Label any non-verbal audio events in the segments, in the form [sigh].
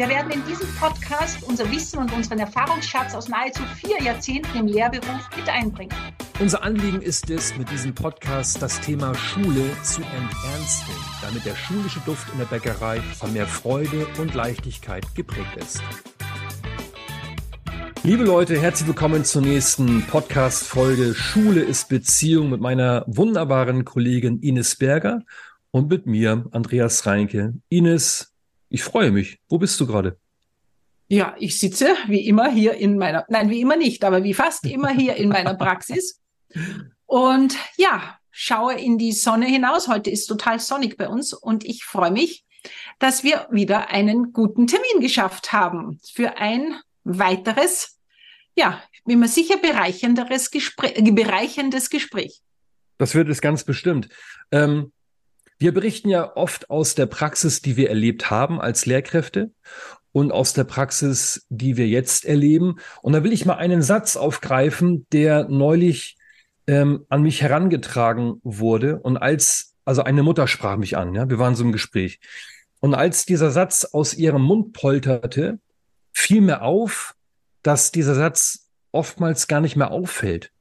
Wir werden in diesem Podcast unser Wissen und unseren Erfahrungsschatz aus nahezu vier Jahrzehnten im Lehrberuf mit einbringen. Unser Anliegen ist es, mit diesem Podcast das Thema Schule zu enternsten, damit der schulische Duft in der Bäckerei von mehr Freude und Leichtigkeit geprägt ist. Liebe Leute, herzlich willkommen zur nächsten Podcast-Folge Schule ist Beziehung mit meiner wunderbaren Kollegin Ines Berger und mit mir, Andreas Reinke. Ines, ich freue mich. Wo bist du gerade? Ja, ich sitze wie immer hier in meiner, nein, wie immer nicht, aber wie fast [laughs] immer hier in meiner Praxis und ja, schaue in die Sonne hinaus. Heute ist total sonnig bei uns und ich freue mich, dass wir wieder einen guten Termin geschafft haben für ein weiteres, ja, bin mir sicher bereichernderes Gespräch, bereicherndes Gespräch. Das wird es ganz bestimmt. Ähm, wir berichten ja oft aus der Praxis, die wir erlebt haben als Lehrkräfte und aus der Praxis, die wir jetzt erleben. Und da will ich mal einen Satz aufgreifen, der neulich ähm, an mich herangetragen wurde. Und als, also eine Mutter sprach mich an, ja, wir waren so im Gespräch. Und als dieser Satz aus ihrem Mund polterte, fiel mir auf, dass dieser Satz oftmals gar nicht mehr auffällt.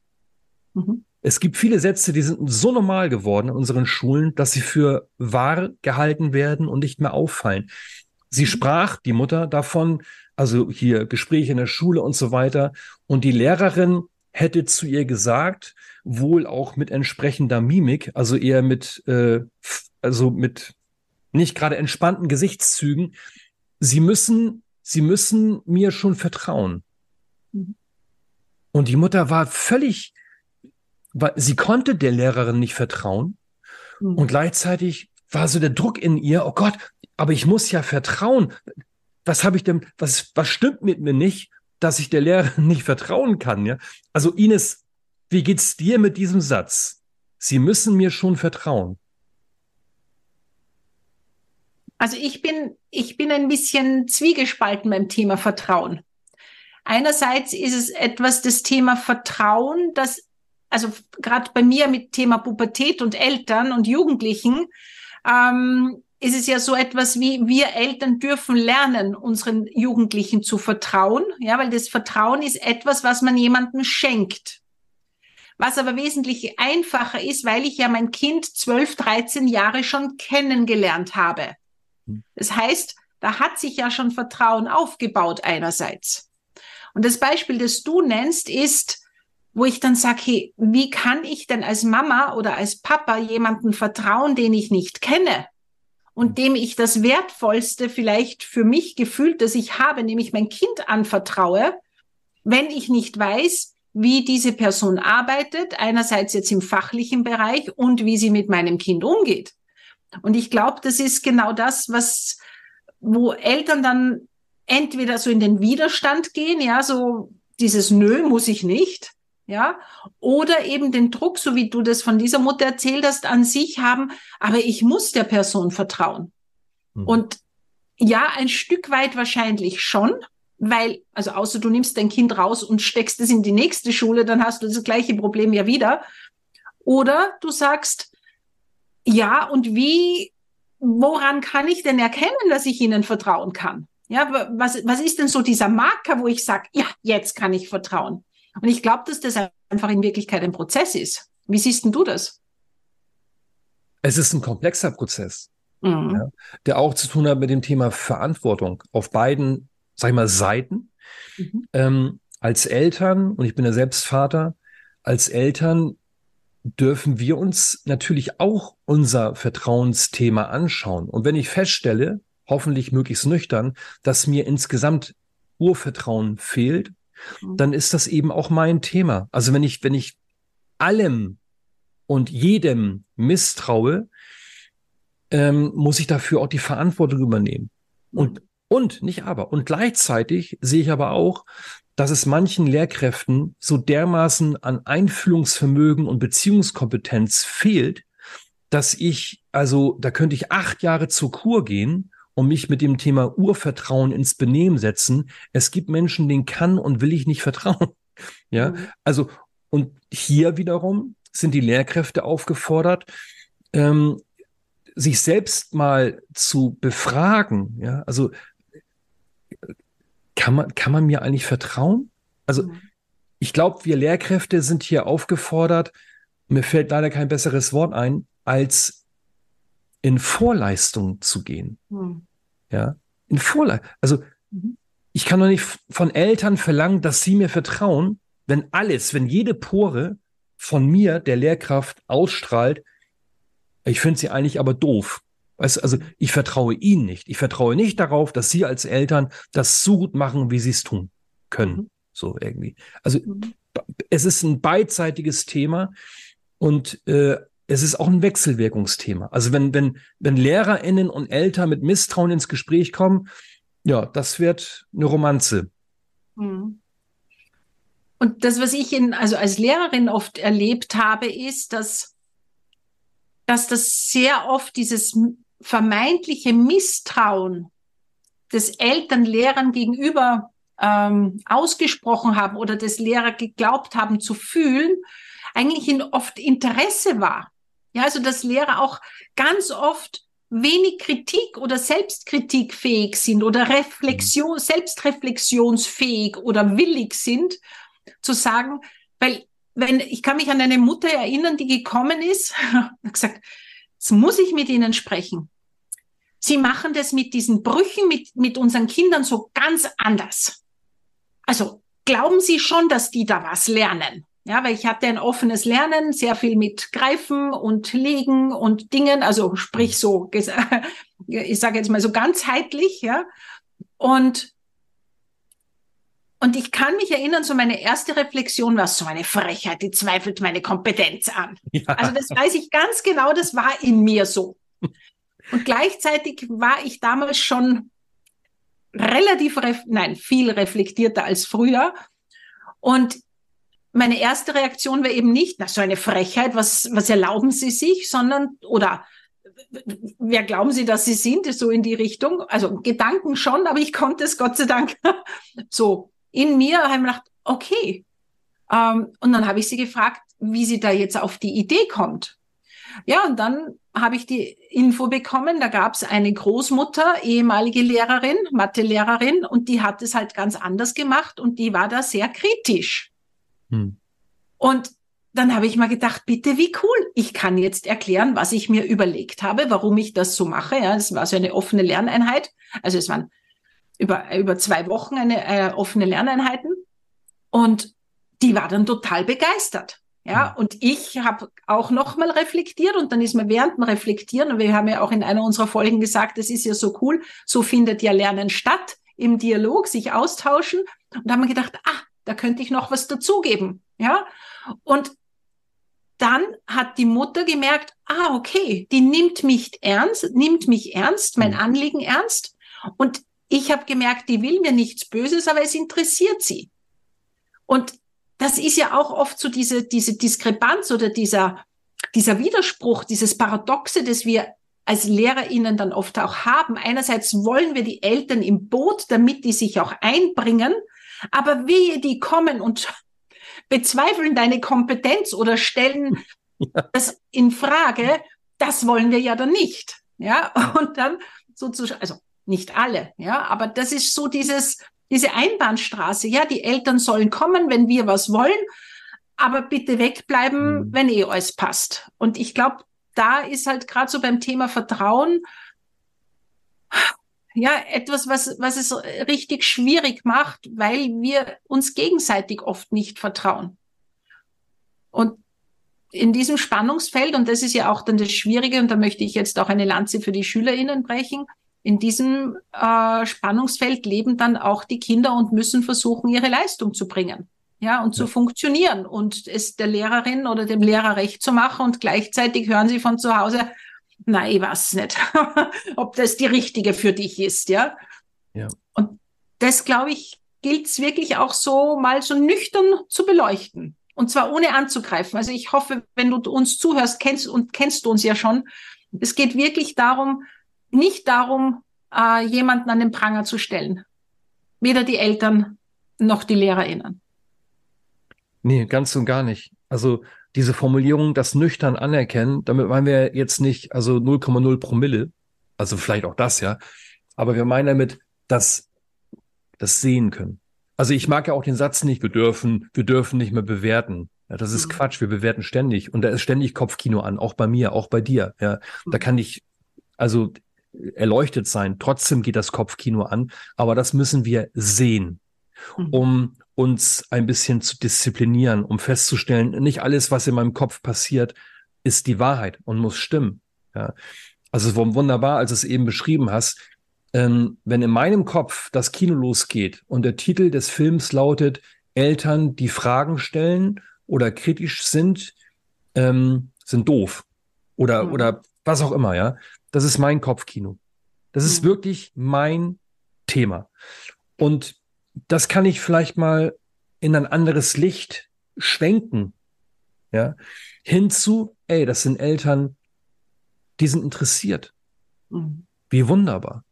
Mhm. Es gibt viele Sätze, die sind so normal geworden in unseren Schulen, dass sie für wahr gehalten werden und nicht mehr auffallen. Sie mhm. sprach, die Mutter, davon, also hier Gespräche in der Schule und so weiter. Und die Lehrerin hätte zu ihr gesagt, wohl auch mit entsprechender Mimik, also eher mit, äh, also mit nicht gerade entspannten Gesichtszügen. Sie müssen, sie müssen mir schon vertrauen. Mhm. Und die Mutter war völlig, sie konnte der Lehrerin nicht vertrauen. Mhm. Und gleichzeitig war so der Druck in ihr, oh Gott, aber ich muss ja vertrauen. Was habe ich denn, was, was stimmt mit mir nicht, dass ich der Lehrerin [laughs] nicht vertrauen kann, ja? Also Ines, wie geht's dir mit diesem Satz? Sie müssen mir schon vertrauen. Also ich bin, ich bin ein bisschen zwiegespalten beim Thema Vertrauen. Einerseits ist es etwas das Thema Vertrauen, das, also gerade bei mir mit Thema Pubertät und Eltern und Jugendlichen, ähm, ist es ja so etwas wie, wir Eltern dürfen lernen, unseren Jugendlichen zu vertrauen, ja, weil das Vertrauen ist etwas, was man jemandem schenkt was aber wesentlich einfacher ist, weil ich ja mein Kind 12, 13 Jahre schon kennengelernt habe. Hm. Das heißt, da hat sich ja schon Vertrauen aufgebaut einerseits. Und das Beispiel, das du nennst, ist, wo ich dann sage, hey, wie kann ich denn als Mama oder als Papa jemanden vertrauen, den ich nicht kenne und dem ich das Wertvollste vielleicht für mich gefühlt, das ich habe, nämlich mein Kind anvertraue, wenn ich nicht weiß, wie diese Person arbeitet, einerseits jetzt im fachlichen Bereich und wie sie mit meinem Kind umgeht. Und ich glaube, das ist genau das, was, wo Eltern dann entweder so in den Widerstand gehen, ja, so dieses Nö muss ich nicht, ja, oder eben den Druck, so wie du das von dieser Mutter erzählt hast, an sich haben, aber ich muss der Person vertrauen. Mhm. Und ja, ein Stück weit wahrscheinlich schon, weil, also außer du nimmst dein Kind raus und steckst es in die nächste Schule, dann hast du das gleiche Problem ja wieder. Oder du sagst, ja, und wie, woran kann ich denn erkennen, dass ich ihnen vertrauen kann? Ja, was, was ist denn so dieser Marker, wo ich sage, ja, jetzt kann ich vertrauen? Und ich glaube, dass das einfach in Wirklichkeit ein Prozess ist. Wie siehst denn du das? Es ist ein komplexer Prozess, mhm. ja, der auch zu tun hat mit dem Thema Verantwortung auf beiden sag ich mal, Seiten. Mhm. Ähm, als Eltern, und ich bin ja selbst Vater, als Eltern dürfen wir uns natürlich auch unser Vertrauensthema anschauen. Und wenn ich feststelle, hoffentlich möglichst nüchtern, dass mir insgesamt Urvertrauen fehlt. Dann ist das eben auch mein Thema. Also wenn ich, wenn ich allem und jedem misstraue, ähm, muss ich dafür auch die Verantwortung übernehmen. Und, mhm. und, nicht aber. Und gleichzeitig sehe ich aber auch, dass es manchen Lehrkräften so dermaßen an Einfühlungsvermögen und Beziehungskompetenz fehlt, dass ich, also da könnte ich acht Jahre zur Kur gehen und mich mit dem Thema Urvertrauen ins Benehmen setzen. Es gibt Menschen, denen kann und will ich nicht vertrauen. [laughs] Ja, mhm. also, und hier wiederum sind die Lehrkräfte aufgefordert, ähm, sich selbst mal zu befragen. Ja, also kann man, kann man mir eigentlich vertrauen? Also, mhm. ich glaube, wir Lehrkräfte sind hier aufgefordert, mir fällt leider kein besseres Wort ein, als in Vorleistung zu gehen. Mhm. Ja, in Vorleistung. Also, mhm. ich kann doch nicht von Eltern verlangen, dass sie mir vertrauen, wenn alles, wenn jede Pore von mir, der Lehrkraft, ausstrahlt, ich finde sie eigentlich aber doof. Weißt, also ich vertraue ihnen nicht. Ich vertraue nicht darauf, dass sie als Eltern das so gut machen, wie sie es tun können. Mhm. So irgendwie. Also mhm. es ist ein beidseitiges Thema und äh, es ist auch ein Wechselwirkungsthema. Also wenn, wenn, wenn LehrerInnen und Eltern mit Misstrauen ins Gespräch kommen, ja, das wird eine Romanze. Mhm. Und das, was ich in, also als Lehrerin oft erlebt habe, ist, dass, dass das sehr oft dieses vermeintliche Misstrauen des Eltern Lehrern gegenüber ähm, ausgesprochen haben oder des Lehrer geglaubt haben zu fühlen, eigentlich in oft Interesse war. Ja, also dass Lehrer auch ganz oft wenig Kritik oder Selbstkritik fähig sind oder Reflexion, mhm. selbstreflexionsfähig oder willig sind, zu sagen, weil wenn, ich kann mich an eine Mutter erinnern, die gekommen ist, [laughs] und gesagt, Jetzt muss ich mit ihnen sprechen. Sie machen das mit diesen Brüchen mit, mit unseren Kindern so ganz anders. Also glauben Sie schon, dass die da was lernen? Ja, weil ich hatte ein offenes Lernen, sehr viel mit Greifen und Legen und Dingen, also sprich so, [laughs] ich sage jetzt mal so ganzheitlich, ja. Und und ich kann mich erinnern, so meine erste Reflexion war so eine Frechheit, die zweifelt meine Kompetenz an. [laughs] Ja. Also das weiß ich ganz genau, das war in mir so. Und gleichzeitig war ich damals schon relativ, nein, viel reflektierter als früher. Und meine erste Reaktion war eben nicht, na, so eine Frechheit, was, was erlauben Sie sich, sondern, oder wer glauben Sie, dass Sie sind, so in die Richtung. Also Gedanken schon, aber ich konnte es Gott sei Dank [laughs] so in mir habe ich gedacht, okay. Ähm, und dann habe ich sie gefragt, wie sie da jetzt auf die Idee kommt. Ja, und dann habe ich die Info bekommen, da gab es eine Großmutter, ehemalige Lehrerin, Mathelehrerin, und die hat es halt ganz anders gemacht und die war da sehr kritisch. Hm. Und dann habe ich mal gedacht, bitte, wie cool. Ich kann jetzt erklären, was ich mir überlegt habe, warum ich das so mache. Ja, es war so eine offene Lerneinheit. Also es waren über, über zwei Wochen eine äh, offene Lerneinheiten und die war dann total begeistert. Ja, und ich habe auch nochmal reflektiert und dann ist mir während dem Reflektieren, und wir haben ja auch in einer unserer Folgen gesagt, das ist ja so cool, so findet ja Lernen statt, im Dialog, sich austauschen. Und da haben wir gedacht, ah, da könnte ich noch was dazugeben. Ja, und dann hat die Mutter gemerkt, ah, okay, die nimmt mich ernst, nimmt mich ernst, mein mhm. Anliegen ernst. Und ich habe gemerkt, die will mir nichts Böses, aber es interessiert sie. Und das ist ja auch oft so diese, diese Diskrepanz oder dieser, dieser Widerspruch, dieses Paradoxe, das wir als LehrerInnen dann oft auch haben. Einerseits wollen wir die Eltern im Boot, damit die sich auch einbringen, aber wehe, die kommen und bezweifeln deine Kompetenz oder stellen [laughs] ja. das in Frage, das wollen wir ja dann nicht. Ja, und dann sozusagen, also nicht alle, ja, aber das ist so dieses, diese Einbahnstraße. Ja, die Eltern sollen kommen, wenn wir was wollen, aber bitte wegbleiben, mhm. wenn eh alles passt. Und ich glaube, da ist halt gerade so beim Thema Vertrauen ja etwas, was, was es richtig schwierig macht, weil wir uns gegenseitig oft nicht vertrauen. Und in diesem Spannungsfeld, und das ist ja auch dann das Schwierige, und da möchte ich jetzt auch eine Lanze für die SchülerInnen brechen, in diesem äh, Spannungsfeld leben dann auch die Kinder und müssen versuchen, ihre Leistung zu bringen. Ja, und zu funktionieren und es der Lehrerin oder dem Lehrer recht zu machen und gleichzeitig hören sie von zu Hause, na, ich weiß nicht, [laughs] ob das die richtige für dich ist, ja. Ja. Und das, glaube ich, gilt es wirklich auch so mal so nüchtern zu beleuchten. Und zwar ohne anzugreifen. Also ich hoffe, wenn du uns zuhörst, kennst und kennst du uns ja schon. Es geht wirklich darum, nicht darum, äh, jemanden an den Pranger zu stellen. Weder die Eltern noch die LehrerInnen. Nee, ganz und gar nicht. Also diese Formulierung, das nüchtern anerkennen, damit meinen wir jetzt nicht, also 0,0 Promille, also vielleicht auch das, ja. Aber wir meinen damit, dass das sehen können. Also ich mag ja auch den Satz nicht, wir dürfen, wir dürfen nicht mehr bewerten. Ja, das ist mhm. Quatsch, wir bewerten ständig. Und da ist ständig Kopfkino an, auch bei mir, auch bei dir. Ja, mhm. da kann ich, also erleuchtet sein. Trotzdem geht das Kopfkino an, aber das müssen wir sehen, mhm. um uns ein bisschen zu disziplinieren, um festzustellen, nicht alles, was in meinem Kopf passiert, ist die Wahrheit und muss stimmen. Ja. Also es war wunderbar, als du es eben beschrieben hast, ähm, wenn in meinem Kopf das Kino losgeht und der Titel des Films lautet Eltern, die Fragen stellen oder kritisch sind, ähm, sind doof oder mhm. oder was auch immer, ja, das ist mein Kopfkino. Das ist mhm. wirklich mein Thema. Und das kann ich vielleicht mal in ein anderes Licht schwenken. Ja, hinzu, ey, das sind Eltern, die sind interessiert. Mhm. Wie wunderbar.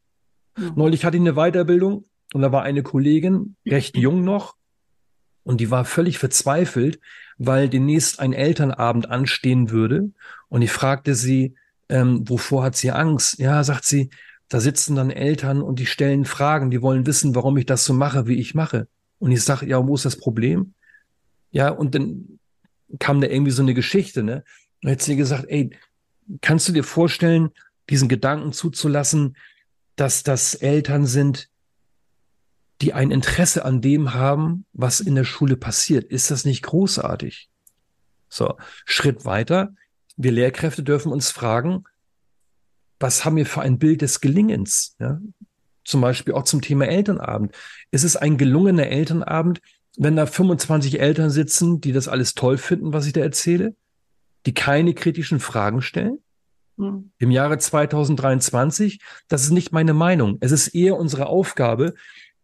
Mhm. Neulich hatte ich eine Weiterbildung und da war eine Kollegin, recht jung noch, und die war völlig verzweifelt, weil demnächst ein Elternabend anstehen würde. Und ich fragte sie, ähm, wovor hat sie Angst? Ja, sagt sie, da sitzen dann Eltern und die stellen Fragen, die wollen wissen, warum ich das so mache, wie ich mache. Und ich sage, ja, wo ist das Problem? Ja, und dann kam da irgendwie so eine Geschichte, ne? Und hat sie gesagt, ey, kannst du dir vorstellen, diesen Gedanken zuzulassen, dass das Eltern sind, die ein Interesse an dem haben, was in der Schule passiert. Ist das nicht großartig? So, Schritt weiter wir Lehrkräfte dürfen uns fragen, was haben wir für ein Bild des Gelingens? Ja? Zum Beispiel auch zum Thema Elternabend. Ist es ein gelungener Elternabend, wenn da 25 Eltern sitzen, die das alles toll finden, was ich da erzähle, die keine kritischen Fragen stellen? Mhm. Im Jahre 2023, das ist nicht meine Meinung. Es ist eher unsere Aufgabe,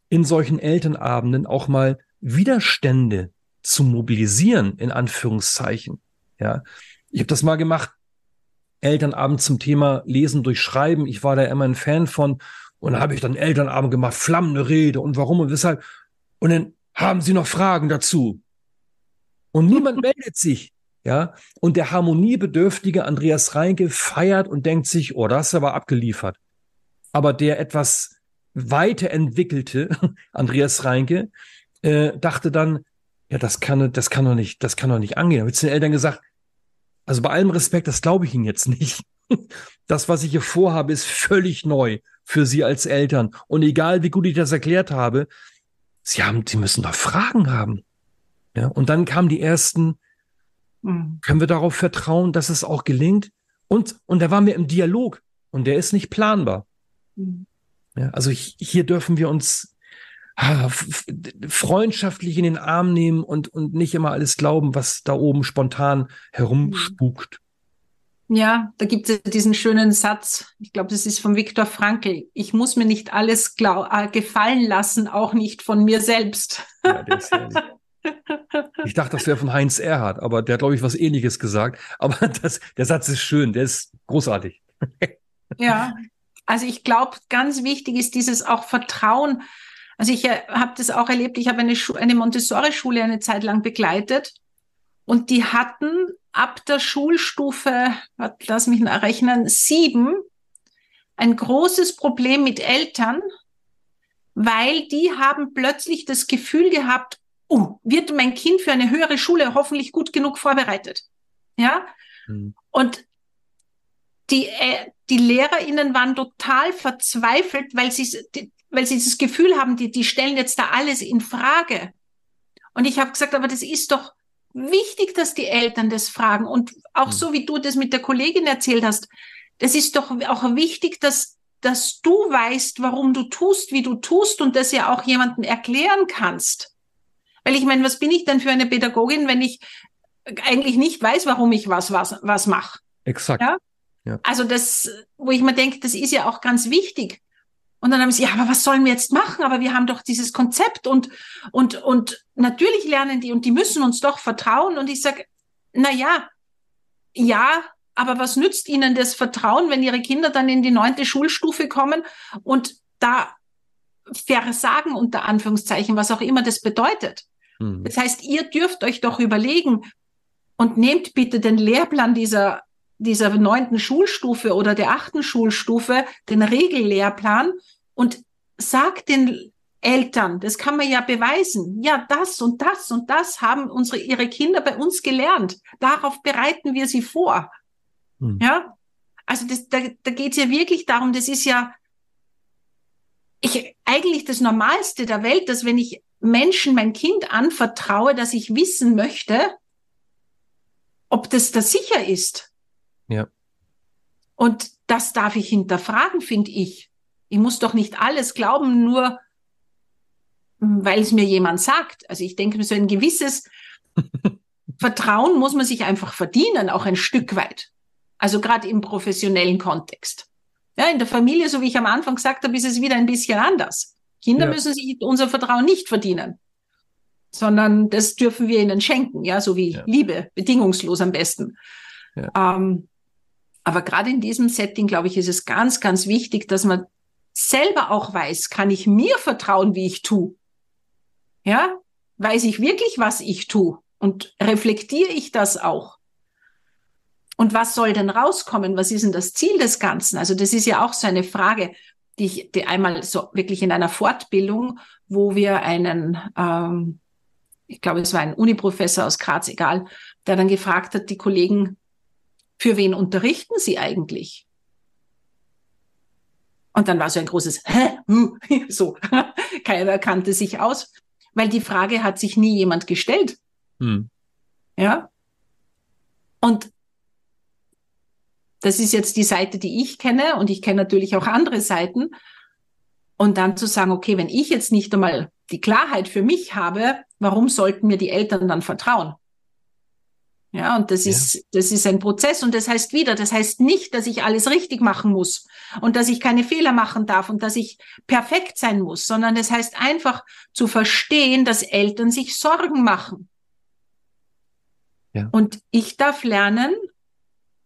in solchen Elternabenden auch mal Widerstände zu mobilisieren, in Anführungszeichen. Ja, ich habe das mal gemacht. Elternabend zum Thema Lesen durch Schreiben. Ich war da immer ein Fan von. Und da habe ich dann Elternabend gemacht, flammende Rede und warum und weshalb. Und dann haben sie noch Fragen dazu. Und niemand [laughs] meldet sich. Ja, und der harmoniebedürftige Andreas Reinke feiert und denkt sich, oh, das ist aber abgeliefert. Aber der etwas weiterentwickelte [laughs] Andreas Reinke äh, dachte dann, ja, das kann, das kann doch nicht, das kann doch nicht angehen. Da zu den Eltern gesagt, also bei allem Respekt, das glaube ich Ihnen jetzt nicht. [laughs] Das, was ich hier vorhabe, ist völlig neu für Sie als Eltern. Und egal, wie gut ich das erklärt habe, Sie haben, Sie müssen doch Fragen haben. Ja, und dann kamen die ersten, mhm. können wir darauf vertrauen, dass es auch gelingt? Und, und da waren wir im Dialog und der ist nicht planbar. Mhm. Ja, also hier dürfen wir uns freundschaftlich in den Arm nehmen und, und nicht immer alles glauben, was da oben spontan herumspukt. Ja, da gibt es diesen schönen Satz, ich glaube, das ist von Viktor Frankl. Ich muss mir nicht alles äh, gefallen lassen, auch nicht von mir selbst. Ja. [laughs] Ich dachte, das wäre von Heinz Erhardt, aber der hat, glaube ich, was ähnliches gesagt. Aber [laughs] das, der Satz ist schön, der ist großartig. [laughs] Ja, also ich glaube, ganz wichtig ist dieses auch Vertrauen also ich äh, habe das auch erlebt, ich habe eine, eine Montessori-Schule eine Zeit lang begleitet und die hatten ab der Schulstufe, lass mich rechnen, sieben, ein großes Problem mit Eltern, weil die haben plötzlich das Gefühl gehabt, oh, wird mein Kind für eine höhere Schule hoffentlich gut genug vorbereitet. Ja? Mhm. Und die, äh, die LehrerInnen waren total verzweifelt, weil sie, weil sie das Gefühl haben, die, die stellen jetzt da alles in Frage. Und ich habe gesagt, aber das ist doch wichtig, dass die Eltern das fragen. Und auch mhm. so wie du das mit der Kollegin erzählt hast, das ist doch auch wichtig, dass, dass du weißt, warum du tust, wie du tust und das ja auch jemandem erklären kannst. Weil ich meine, was bin ich denn für eine Pädagogin, wenn ich eigentlich nicht weiß, warum ich was, was, was mache? Exakt. Ja? ja? Also das, wo ich mir denke, das ist ja auch ganz wichtig. Und dann haben sie, ja, aber was sollen wir jetzt machen? Aber wir haben doch dieses Konzept und, und, und natürlich lernen die und die müssen uns doch vertrauen. Und ich sage, na ja, ja, aber was nützt ihnen das Vertrauen, wenn ihre Kinder dann in die neunte Schulstufe kommen und da versagen unter Anführungszeichen, was auch immer das bedeutet? Mhm. Das heißt, ihr dürft euch doch überlegen und nehmt bitte den Lehrplan dieser dieser neunten Schulstufe oder der achten Schulstufe, den Regellehrplan und sagt den Eltern, das kann man ja beweisen. Ja, das und das und das haben unsere, ihre Kinder bei uns gelernt. Darauf bereiten wir sie vor. Hm. Ja, also das, da, da geht es ja wirklich darum, das ist ja ich, eigentlich das Normalste der Welt, dass wenn ich Menschen mein Kind anvertraue, dass ich wissen möchte, ob das da sicher ist. Ja. Und das darf ich hinterfragen, finde ich. Ich muss doch nicht alles glauben, nur weil es mir jemand sagt. Also ich denke, so ein gewisses [laughs] Vertrauen muss man sich einfach verdienen, auch ein Stück weit. Also gerade im professionellen Kontext. Ja, in der Familie, so wie ich am Anfang gesagt habe, ist es wieder ein bisschen anders. Kinder ja. müssen sich unser Vertrauen nicht verdienen, sondern das dürfen wir ihnen schenken, ja, so wie ja. Liebe, bedingungslos am besten. Ja. Ähm, aber gerade in diesem Setting, glaube ich, ist es ganz, ganz wichtig, dass man selber auch weiß, kann ich mir vertrauen, wie ich tue? Ja, weiß ich wirklich, was ich tue? Und reflektiere ich das auch? Und was soll denn rauskommen? Was ist denn das Ziel des Ganzen? Also das ist ja auch so eine Frage, die ich die einmal so wirklich in einer Fortbildung, wo wir einen, ähm, ich glaube, es war ein Uniprofessor aus Graz, egal, der dann gefragt hat, die Kollegen, für wen unterrichten Sie eigentlich? Und dann war so ein großes Hä? [laughs] so. [laughs] Keiner kannte sich aus, weil die Frage hat sich nie jemand gestellt. Hm. Ja. Und das ist jetzt die Seite, die ich kenne und ich kenne natürlich auch andere Seiten. Und dann zu sagen, okay, wenn ich jetzt nicht einmal die Klarheit für mich habe, warum sollten mir die Eltern dann vertrauen? Ja, und das ja. ist, das ist ein Prozess und das heißt wieder, das heißt nicht, dass ich alles richtig machen muss und dass ich keine Fehler machen darf und dass ich perfekt sein muss, sondern das heißt einfach zu verstehen, dass Eltern sich Sorgen machen. Ja. Und ich darf lernen,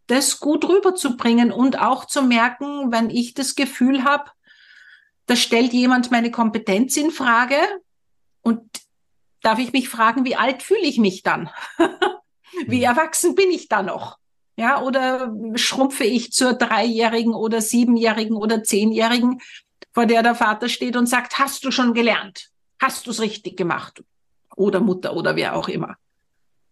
das gut rüberzubringen und auch zu merken, wenn ich das Gefühl habe, da stellt jemand meine Kompetenz in Frage und darf ich mich fragen, wie alt fühle ich mich dann? [laughs] Wie mhm. erwachsen bin ich da noch? Ja, oder schrumpfe ich zur Dreijährigen oder Siebenjährigen oder Zehnjährigen, vor der der Vater steht und sagt, hast du schon gelernt? Hast du es richtig gemacht? Oder Mutter oder wer auch immer.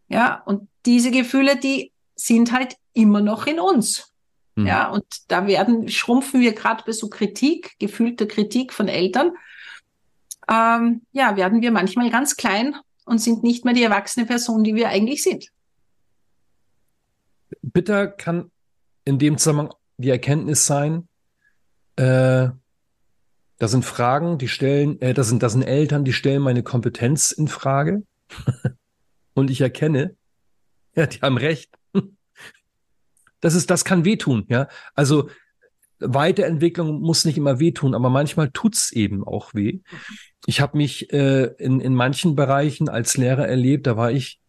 Ja, und diese Gefühle, die sind halt immer noch in uns. Mhm. Ja, und da werden, schrumpfen wir gerade bei so Kritik, gefühlter Kritik von Eltern, ähm, ja, werden wir manchmal ganz klein und sind nicht mehr die erwachsene Person, die wir eigentlich sind bitter kann in dem Zusammenhang die Erkenntnis sein, äh, da sind Fragen, die stellen, äh, das sind, das sind Eltern, die stellen meine Kompetenz in Frage. [laughs] Und ich erkenne, ja, die haben recht. [laughs] Das ist, das kann wehtun, ja. Also Weiterentwicklung muss nicht immer wehtun, aber manchmal tut's eben auch weh. Ich habe mich äh, in, in manchen Bereichen als Lehrer erlebt, da war ich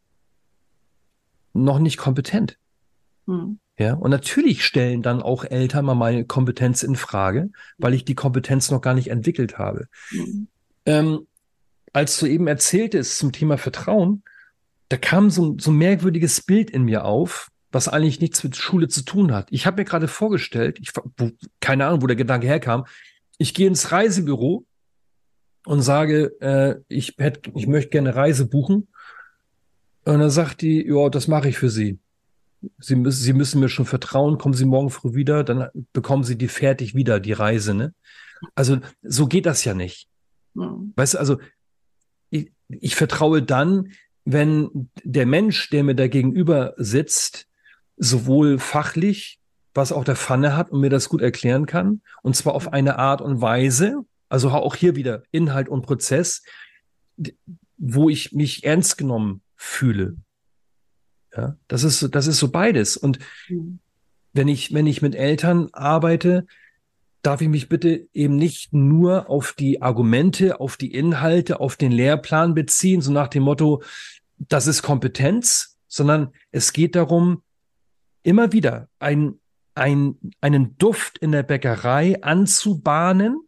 noch nicht kompetent. Hm. Ja, und natürlich stellen dann auch Eltern mal meine Kompetenz in Frage, weil ich die Kompetenz noch gar nicht entwickelt habe. Mhm. Ähm, als du eben erzähltest zum Thema Vertrauen, da kam so, so ein merkwürdiges Bild in mir auf, was eigentlich nichts mit Schule zu tun hat. Ich habe mir gerade vorgestellt, ich, wo, keine Ahnung, wo der Gedanke herkam, ich gehe ins Reisebüro und sage, äh, ich, hätte, ich möchte gerne Reise buchen. Und dann sagt die, ja, das mache ich für Sie. Sie müssen, Sie müssen mir schon vertrauen, kommen Sie morgen früh wieder, dann bekommen Sie die fertig wieder, die Reise, ne? Also, so geht das ja nicht. Mhm. Weißt du, also, ich, ich vertraue dann, wenn der Mensch, der mir da gegenüber sitzt, sowohl fachlich, was auch der Pfanne hat und mir das gut erklären kann. Und zwar auf eine Art und Weise, also auch hier wieder Inhalt und Prozess, wo ich mich ernst genommen fühle. Ja, das ist, das ist so beides. Und mhm. wenn ich, wenn ich mit Eltern arbeite, darf ich mich bitte eben nicht nur auf die Argumente, auf die Inhalte, auf den Lehrplan beziehen, so nach dem Motto, das ist Kompetenz, sondern es geht darum, immer wieder ein, ein, einen Duft in der Bäckerei anzubahnen,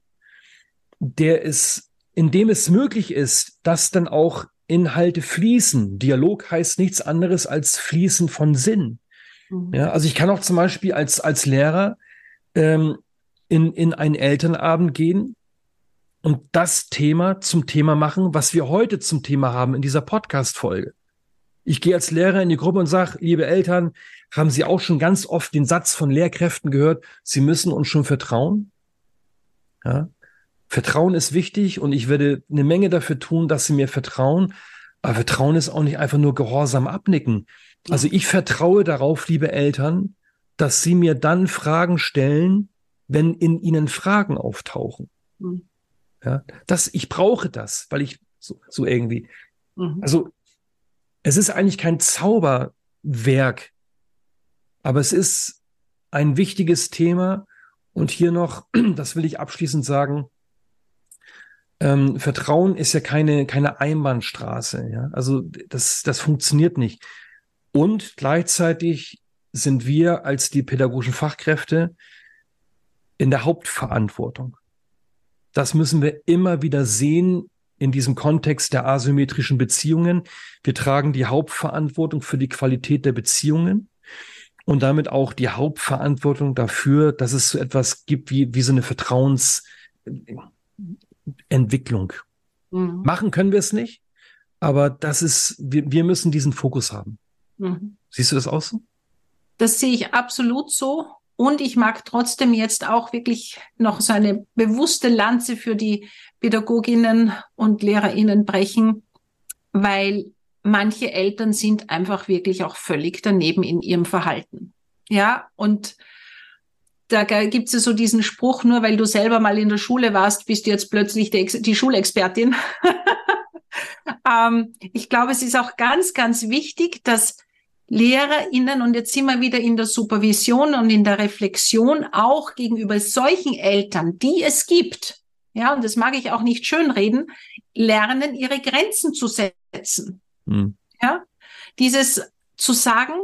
der es, in dem es möglich ist, dass dann auch Inhalte fließen. Dialog heißt nichts anderes als Fließen von Sinn. Mhm. Ja, also ich kann auch zum Beispiel als, als Lehrer ähm, in, in einen Elternabend gehen und das Thema zum Thema machen, was wir heute zum Thema haben in dieser Podcast-Folge. Ich gehe als Lehrer in die Gruppe und sage, liebe Eltern, haben Sie auch schon ganz oft den Satz von Lehrkräften gehört, Sie müssen uns schon vertrauen? Ja? Vertrauen ist wichtig und ich werde eine Menge dafür tun, dass Sie mir vertrauen. Aber Vertrauen ist auch nicht einfach nur Gehorsam abnicken. Also ich vertraue darauf, liebe Eltern, dass Sie mir dann Fragen stellen, wenn in Ihnen Fragen auftauchen. Mhm. Ja, das, ich brauche das, weil ich so, so irgendwie. Mhm. Also es ist eigentlich kein Zauberwerk, aber es ist ein wichtiges Thema. Und hier noch, [clears throat] das will ich abschließend sagen, ähm, Vertrauen ist ja keine, keine Einbahnstraße. Ja? Also das, das funktioniert nicht. Und gleichzeitig sind wir als die pädagogischen Fachkräfte in der Hauptverantwortung. Das müssen wir immer wieder sehen in diesem Kontext der asymmetrischen Beziehungen. Wir tragen die Hauptverantwortung für die Qualität der Beziehungen und damit auch die Hauptverantwortung dafür, dass es so etwas gibt wie, wie so eine Vertrauensentwicklung. Mhm. Machen können wir es nicht, aber das ist, wir, wir müssen diesen Fokus haben. Mhm. Siehst du das auch so? Das sehe ich absolut so. Und ich mag trotzdem jetzt auch wirklich noch so eine bewusste Lanze für die Pädagoginnen und Lehrerinnen brechen, weil manche Eltern sind einfach wirklich auch völlig daneben in ihrem Verhalten. Ja, und da gibt es ja so diesen Spruch, nur weil du selber mal in der Schule warst, bist du jetzt plötzlich die, die Schulexpertin. [laughs] ähm, ich glaube, es ist auch ganz, ganz wichtig, dass LehrerInnen, und jetzt sind wir wieder in der Supervision und in der Reflexion, auch gegenüber solchen Eltern, die es gibt, ja, und das mag ich auch nicht schönreden, lernen, ihre Grenzen zu setzen. Mhm. Ja, dieses zu sagen,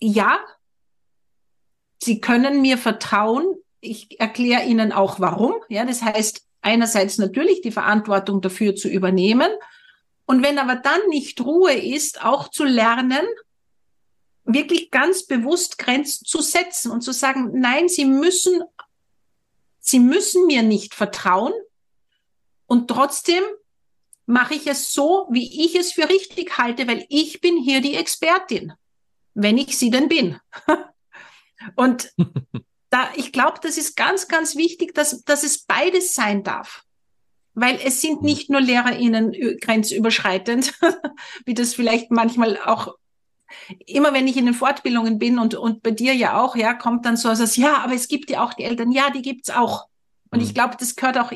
ja, Sie können mir vertrauen. Ich erkläre Ihnen auch warum. Ja, das heißt, einerseits natürlich die Verantwortung dafür zu übernehmen. Und wenn aber dann nicht Ruhe ist, auch zu lernen, wirklich ganz bewusst Grenzen zu setzen und zu sagen, nein, Sie müssen, Sie müssen mir nicht vertrauen. Und trotzdem mache ich es so, wie ich es für richtig halte, weil ich bin hier die Expertin, wenn ich sie denn bin. [laughs] Und [laughs] da, ich glaube, das ist ganz, ganz wichtig, dass, dass es beides sein darf. Weil es sind mhm. nicht nur LehrerInnen grenzüberschreitend, [laughs] wie das vielleicht manchmal auch immer wenn ich in den Fortbildungen bin und, und bei dir ja auch, ja, kommt dann so als, ja, aber es gibt ja auch die Eltern, ja, die gibt's auch. Und ich mhm. glaube, das gehört auch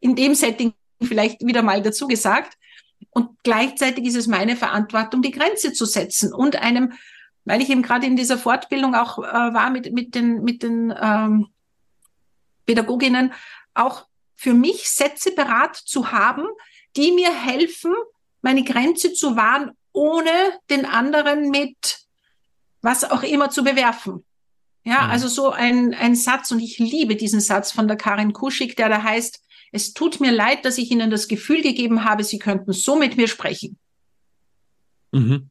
in dem Setting vielleicht wieder mal dazu gesagt. Und gleichzeitig ist es meine Verantwortung, die Grenze zu setzen und einem, weil ich eben gerade in dieser Fortbildung auch äh, war mit, mit den, mit den ähm, Pädagoginnen, auch für mich Sätze parat zu haben, die mir helfen, meine Grenze zu wahren, ohne den anderen mit was auch immer zu bewerfen. Ja, mhm. also so ein, ein Satz, und ich liebe diesen Satz von der Karin Kuschig, der da heißt, es tut mir leid, dass ich Ihnen das Gefühl gegeben habe, Sie könnten so mit mir sprechen. Mhm.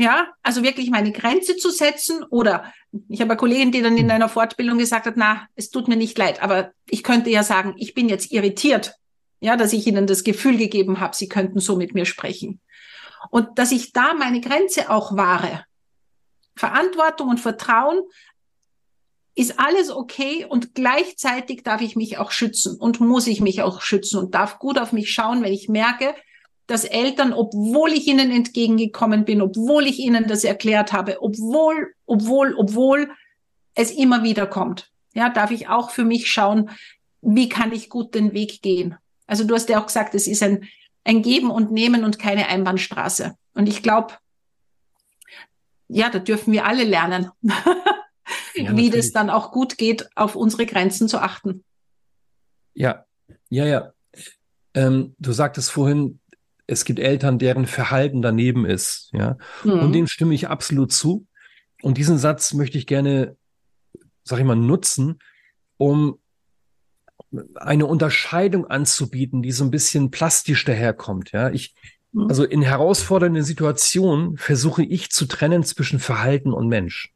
Ja, also wirklich meine Grenze zu setzen oder ich habe eine Kollegin, die dann in mhm. einer Fortbildung gesagt hat, na, es tut mir nicht leid, aber ich könnte ja sagen, ich bin jetzt irritiert, ja, dass ich Ihnen das Gefühl gegeben habe, Sie könnten so mit mir sprechen. Und dass ich da meine Grenze auch wahre. Verantwortung und Vertrauen ist alles okay und gleichzeitig darf ich mich auch schützen und muss ich mich auch schützen und darf gut auf mich schauen, wenn ich merke, dass Eltern, obwohl ich ihnen entgegengekommen bin, obwohl ich ihnen das erklärt habe, obwohl obwohl, obwohl es immer wieder kommt. Ja, darf ich auch für mich schauen, wie kann ich gut den Weg gehen? Also du hast ja auch gesagt, es ist ein, ein Geben und Nehmen und keine Einbahnstraße. Und ich glaube, ja, da dürfen wir alle lernen, [laughs] ja, wie das dann auch gut geht, auf unsere Grenzen zu achten. Ja, ja, ja. Ähm, du sagtest vorhin, es gibt Eltern, deren Verhalten daneben ist, ja. Mhm. Und dem stimme ich absolut zu. Und diesen Satz möchte ich gerne, sag ich mal, nutzen, um eine Unterscheidung anzubieten, die so ein bisschen plastisch daherkommt. Ja, ich, mhm. also in herausfordernden Situationen versuche ich zu trennen zwischen Verhalten und Mensch.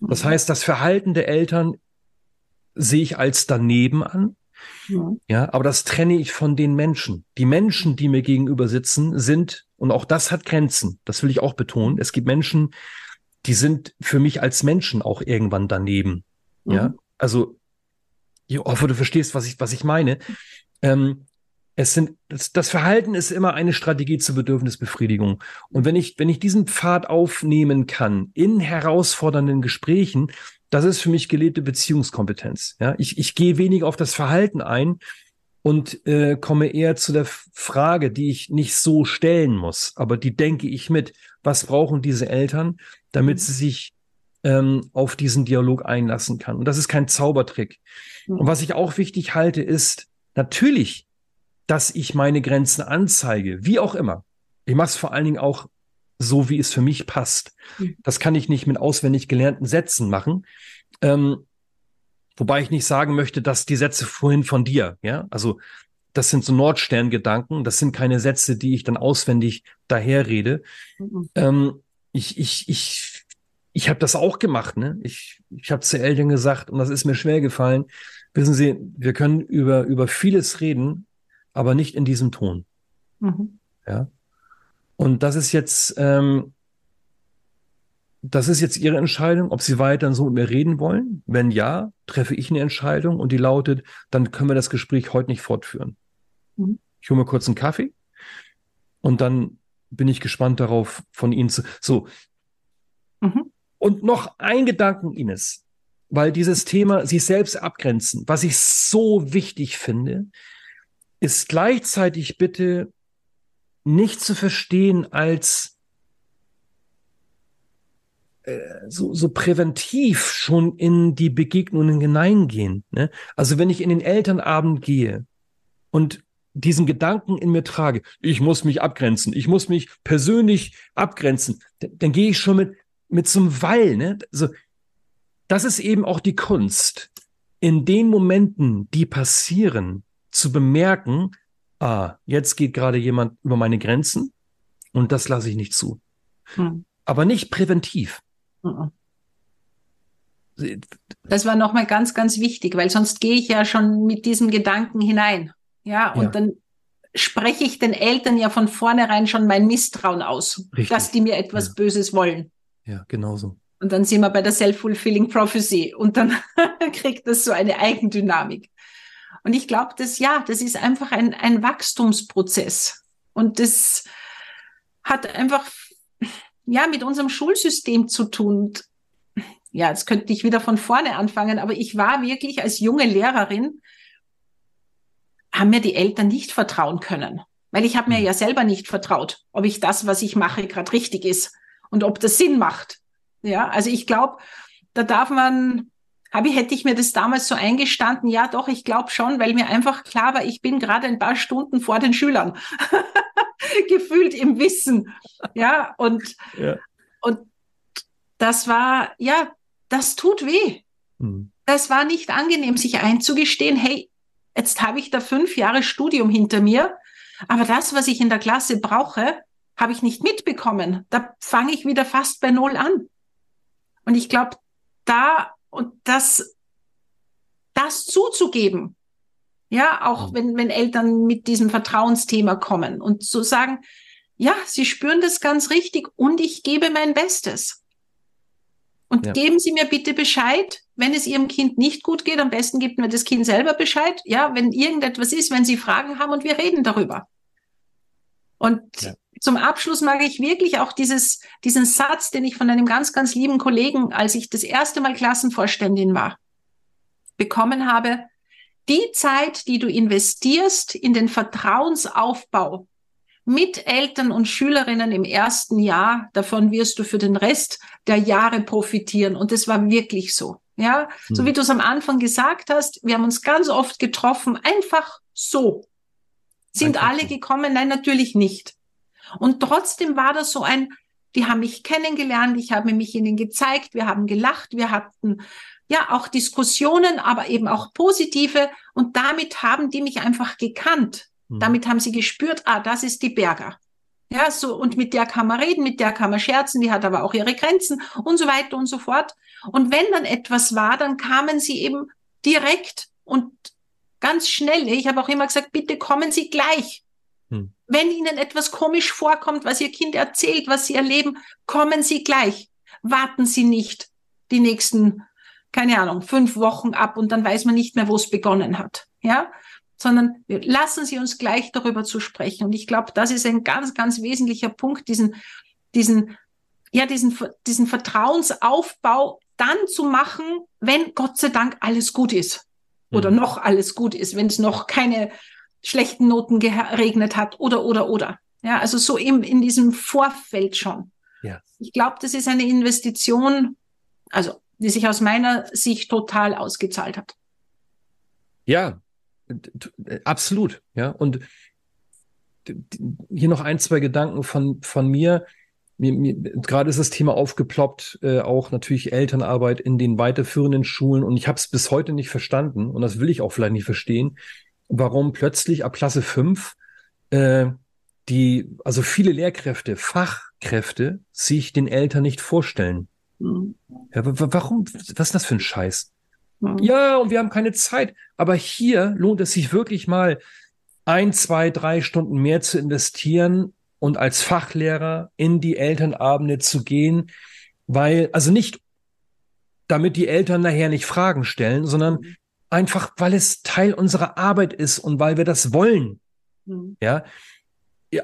Das mhm. heißt, das Verhalten der Eltern sehe ich als daneben an. Ja. ja, aber das trenne ich von den Menschen. Die Menschen, die mir gegenüber sitzen, sind, und auch das hat Grenzen. Das will ich auch betonen. Es gibt Menschen, die sind für mich als Menschen auch irgendwann daneben. Mhm. Ja, also ich hoffe, du verstehst, was ich, was ich meine. Ähm, es sind, das, das Verhalten ist immer eine Strategie zur Bedürfnisbefriedigung. Und wenn ich, wenn ich diesen Pfad aufnehmen kann in herausfordernden Gesprächen, das ist für mich gelebte Beziehungskompetenz. Ja, ich, ich gehe weniger auf das Verhalten ein und äh, komme eher zu der Frage, die ich nicht so stellen muss, aber die denke ich mit. Was brauchen diese Eltern, damit sie sich ähm, auf diesen Dialog einlassen kann? Und das ist kein Zaubertrick. Und was ich auch wichtig halte, ist natürlich, dass ich meine Grenzen anzeige, wie auch immer. Ich mache es vor allen Dingen auch so, wie es für mich passt. Das kann ich nicht mit auswendig gelernten Sätzen machen. Ähm, wobei ich nicht sagen möchte, dass die Sätze vorhin von dir, ja, also das sind so Nordstern-Gedanken, das sind keine Sätze, die ich dann auswendig daherrede. Mhm. Ähm, ich, ich, ich ich habe das auch gemacht, ne? Ich, ich habe zu Eltern gesagt, und das ist mir schwer gefallen, wissen Sie, wir können über, über vieles reden, aber nicht in diesem Ton. Mhm. Ja. Und das ist jetzt, ähm, das ist jetzt Ihre Entscheidung, ob Sie weiterhin so mit mir reden wollen. Wenn ja, treffe ich eine Entscheidung und die lautet, dann können wir das Gespräch heute nicht fortführen. Mhm. Ich hole mir kurz einen Kaffee und dann bin ich gespannt darauf, von Ihnen zu. So. Mhm. Und noch ein Gedanken, Ines, weil dieses Thema sich selbst abgrenzen, was ich so wichtig finde, ist gleichzeitig bitte nicht zu verstehen als äh, so, so präventiv schon in die Begegnungen hineingehen. Ne? Also wenn ich in den Elternabend gehe und diesen Gedanken in mir trage, ich muss mich abgrenzen, ich muss mich persönlich abgrenzen, dann, dann gehe ich schon mit, mit einem Wall, ne? Also, das ist eben auch die Kunst, in den Momenten, die passieren, zu bemerken, ah, jetzt geht gerade jemand über meine Grenzen und das lasse ich nicht zu. Hm. Aber nicht präventiv. Hm. Das war nochmal ganz, ganz wichtig, weil sonst gehe ich ja schon mit diesem Gedanken hinein. Ja, und ja. dann spreche ich den Eltern ja von vornherein schon mein Misstrauen aus, Richtig. dass die mir etwas ja. Böses wollen. Ja, genauso. Und dann sind wir bei der Self-Fulfilling Prophecy und dann [laughs] kriegt das so eine Eigendynamik. Und ich glaube, das ja, das ist einfach ein, ein Wachstumsprozess. Und das hat einfach ja mit unserem Schulsystem zu tun. Und, ja, jetzt könnte ich wieder von vorne anfangen, aber ich war wirklich als junge Lehrerin, haben mir die Eltern nicht vertrauen können. Weil ich habe mir hm. ja selber nicht vertraut, ob ich das, was ich mache, gerade richtig ist und ob das Sinn macht. Ja, also ich glaube, da darf man, habe ich, hätte ich mir das damals so eingestanden, ja doch, ich glaube schon, weil mir einfach klar war, ich bin gerade ein paar Stunden vor den Schülern. [laughs] Gefühlt im Wissen. Ja, und, ja. und das war, ja, das tut weh. Mhm. Das war nicht angenehm, sich einzugestehen, hey, jetzt habe ich da fünf Jahre Studium hinter mir, aber das, was ich in der Klasse brauche, habe ich nicht mitbekommen. Da fange ich wieder fast bei Null an. Und ich glaube, da und das, das zuzugeben, ja, auch mhm. wenn, wenn Eltern mit diesem Vertrauensthema kommen und zu sagen, ja, sie spüren das ganz richtig und ich gebe mein Bestes. Und ja. geben Sie mir bitte Bescheid, wenn es Ihrem Kind nicht gut geht. Am besten gibt mir das Kind selber Bescheid. Ja, wenn irgendetwas ist, wenn Sie Fragen haben und wir reden darüber. Und ja zum Abschluss mag ich wirklich auch dieses, diesen Satz, den ich von einem ganz, ganz lieben Kollegen, als ich das erste Mal Klassenvorständin war, bekommen habe. Die Zeit, die du investierst in den Vertrauensaufbau mit Eltern und Schülerinnen im ersten Jahr, davon wirst du für den Rest der Jahre profitieren. Und das war wirklich so. Ja, hm. so wie du es am Anfang gesagt hast, wir haben uns ganz oft getroffen, einfach so. Sind einfach alle so. gekommen? Nein, natürlich nicht. Und trotzdem war das so ein, die haben mich kennengelernt, ich habe mich ihnen gezeigt, wir haben gelacht, wir hatten ja auch Diskussionen, aber eben auch positive. Und damit haben die mich einfach gekannt. Mhm. Damit haben sie gespürt, ah, das ist die Berger. Ja, so, und mit der kann man reden, mit der kann man scherzen, die hat aber auch ihre Grenzen und so weiter und so fort. Und wenn dann etwas war, dann kamen sie eben direkt und ganz schnell. Ich habe auch immer gesagt, bitte kommen Sie gleich. Hm. Wenn Ihnen etwas komisch vorkommt, was Ihr Kind erzählt, was Sie erleben, kommen Sie gleich. Warten Sie nicht die nächsten, keine Ahnung, fünf Wochen ab und dann weiß man nicht mehr, wo es begonnen hat. Ja, sondern lassen Sie uns gleich darüber zu sprechen. Und ich glaube, das ist ein ganz, ganz wesentlicher Punkt, diesen, diesen, ja, diesen, diesen Vertrauensaufbau dann zu machen, wenn Gott sei Dank alles gut ist oder mhm. noch alles gut ist, wenn es noch keine schlechten Noten geregnet hat oder, oder, oder. Ja, also so im, in diesem Vorfeld schon. Ja. Ich glaube, das ist eine Investition, also die sich aus meiner Sicht total ausgezahlt hat. Ja, absolut. Ja, und hier noch ein, zwei Gedanken von, von mir. Mir, mir, gerade ist das Thema aufgeploppt, äh, auch natürlich Elternarbeit in den weiterführenden Schulen. Und ich habe es bis heute nicht verstanden, und das will ich auch vielleicht nicht verstehen, warum plötzlich ab Klasse 5 äh, die, also viele Lehrkräfte, Fachkräfte, sich den Eltern nicht vorstellen. Mhm. Ja, warum? Was ist das für ein Scheiß? Mhm. Ja, und wir haben keine Zeit. Aber hier lohnt es sich wirklich mal, ein, zwei, drei Stunden mehr zu investieren und als Fachlehrer in die Elternabende zu gehen, weil, also nicht, damit die Eltern nachher nicht Fragen stellen, sondern mhm. Einfach, weil es Teil unserer Arbeit ist und weil wir das wollen. Mhm. Ja.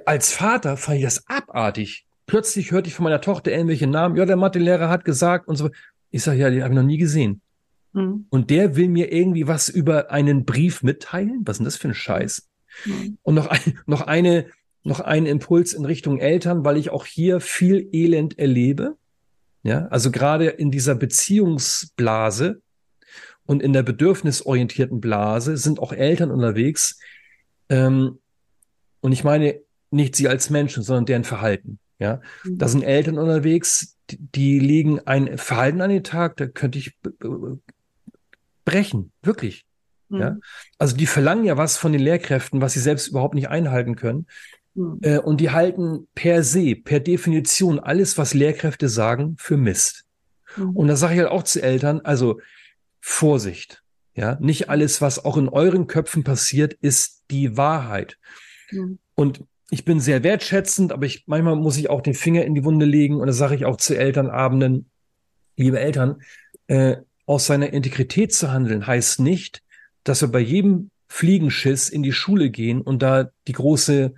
Als Vater fand ich das abartig. Plötzlich hörte ich von meiner Tochter irgendwelche Namen. Ja, der Mathelehrer hat gesagt und so. Ich sage, ja, die habe ich noch nie gesehen. Mhm. Und der will mir irgendwie was über einen Brief mitteilen. Was ist denn das für ein Scheiß? Mhm. Und noch, ein, noch eine, noch ein Impuls in Richtung Eltern, weil ich auch hier viel Elend erlebe. Ja, also gerade in dieser Beziehungsblase und in der bedürfnisorientierten Blase sind auch Eltern unterwegs. Ähm, und ich meine nicht sie als Menschen, sondern deren Verhalten. Ja, mhm. da sind Eltern unterwegs, die, die legen ein Verhalten an den Tag, da könnte ich brechen, wirklich. Mhm. Ja? Also die verlangen ja was von den Lehrkräften, was sie selbst überhaupt nicht einhalten können. Mhm. Äh, und die halten per se, per Definition alles, was Lehrkräfte sagen, für Mist. Mhm. Und da sage ich halt auch zu Eltern, also Vorsicht. Ja, nicht alles, was auch in euren Köpfen passiert, ist die Wahrheit. Mhm. Und ich bin sehr wertschätzend, aber ich, manchmal muss ich auch den Finger in die Wunde legen und da sage ich auch zu Elternabenden, liebe Eltern, äh, aus seiner Integrität zu handeln, heißt nicht, dass wir bei jedem Fliegenschiss in die Schule gehen und da die große,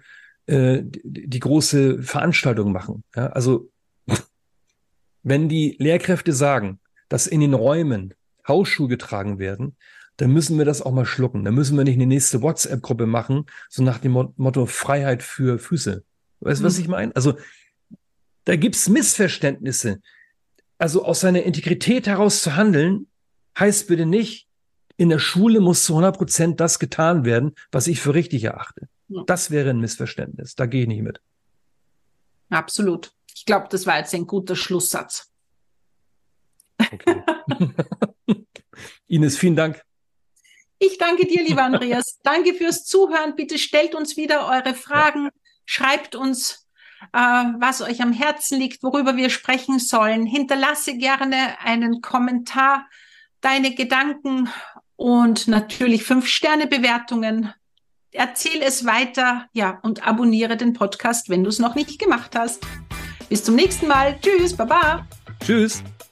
äh, die große Veranstaltung machen. Ja, also [laughs] wenn die Lehrkräfte sagen, dass in den Räumen Hausschuhe getragen werden, dann müssen wir das auch mal schlucken. Dann müssen wir nicht eine nächste WhatsApp-Gruppe machen, so nach dem Motto Freiheit für Füße. Weißt du, was mhm. ich meine? Also da gibt's Missverständnisse. Also aus seiner Integrität heraus zu handeln, heißt bitte nicht, in der Schule muss zu 100 Prozent das getan werden, was ich für richtig erachte. Ja. Das wäre ein Missverständnis. Da gehe ich nicht mit. Absolut. Ich glaube, das war jetzt ein guter Schlusssatz. Okay. [laughs] Ines, vielen Dank. Ich danke dir, lieber Andreas. [laughs] danke fürs Zuhören. Bitte stellt uns wieder eure Fragen. Ja. Schreibt uns äh, was euch am Herzen liegt, worüber wir sprechen sollen. Hinterlasse gerne einen Kommentar, deine Gedanken und natürlich fünf Sterne Bewertungen. Erzähl es weiter, ja, und abonniere den Podcast, wenn du es noch nicht gemacht hast. Bis zum nächsten Mal. Tschüss, baba. Tschüss.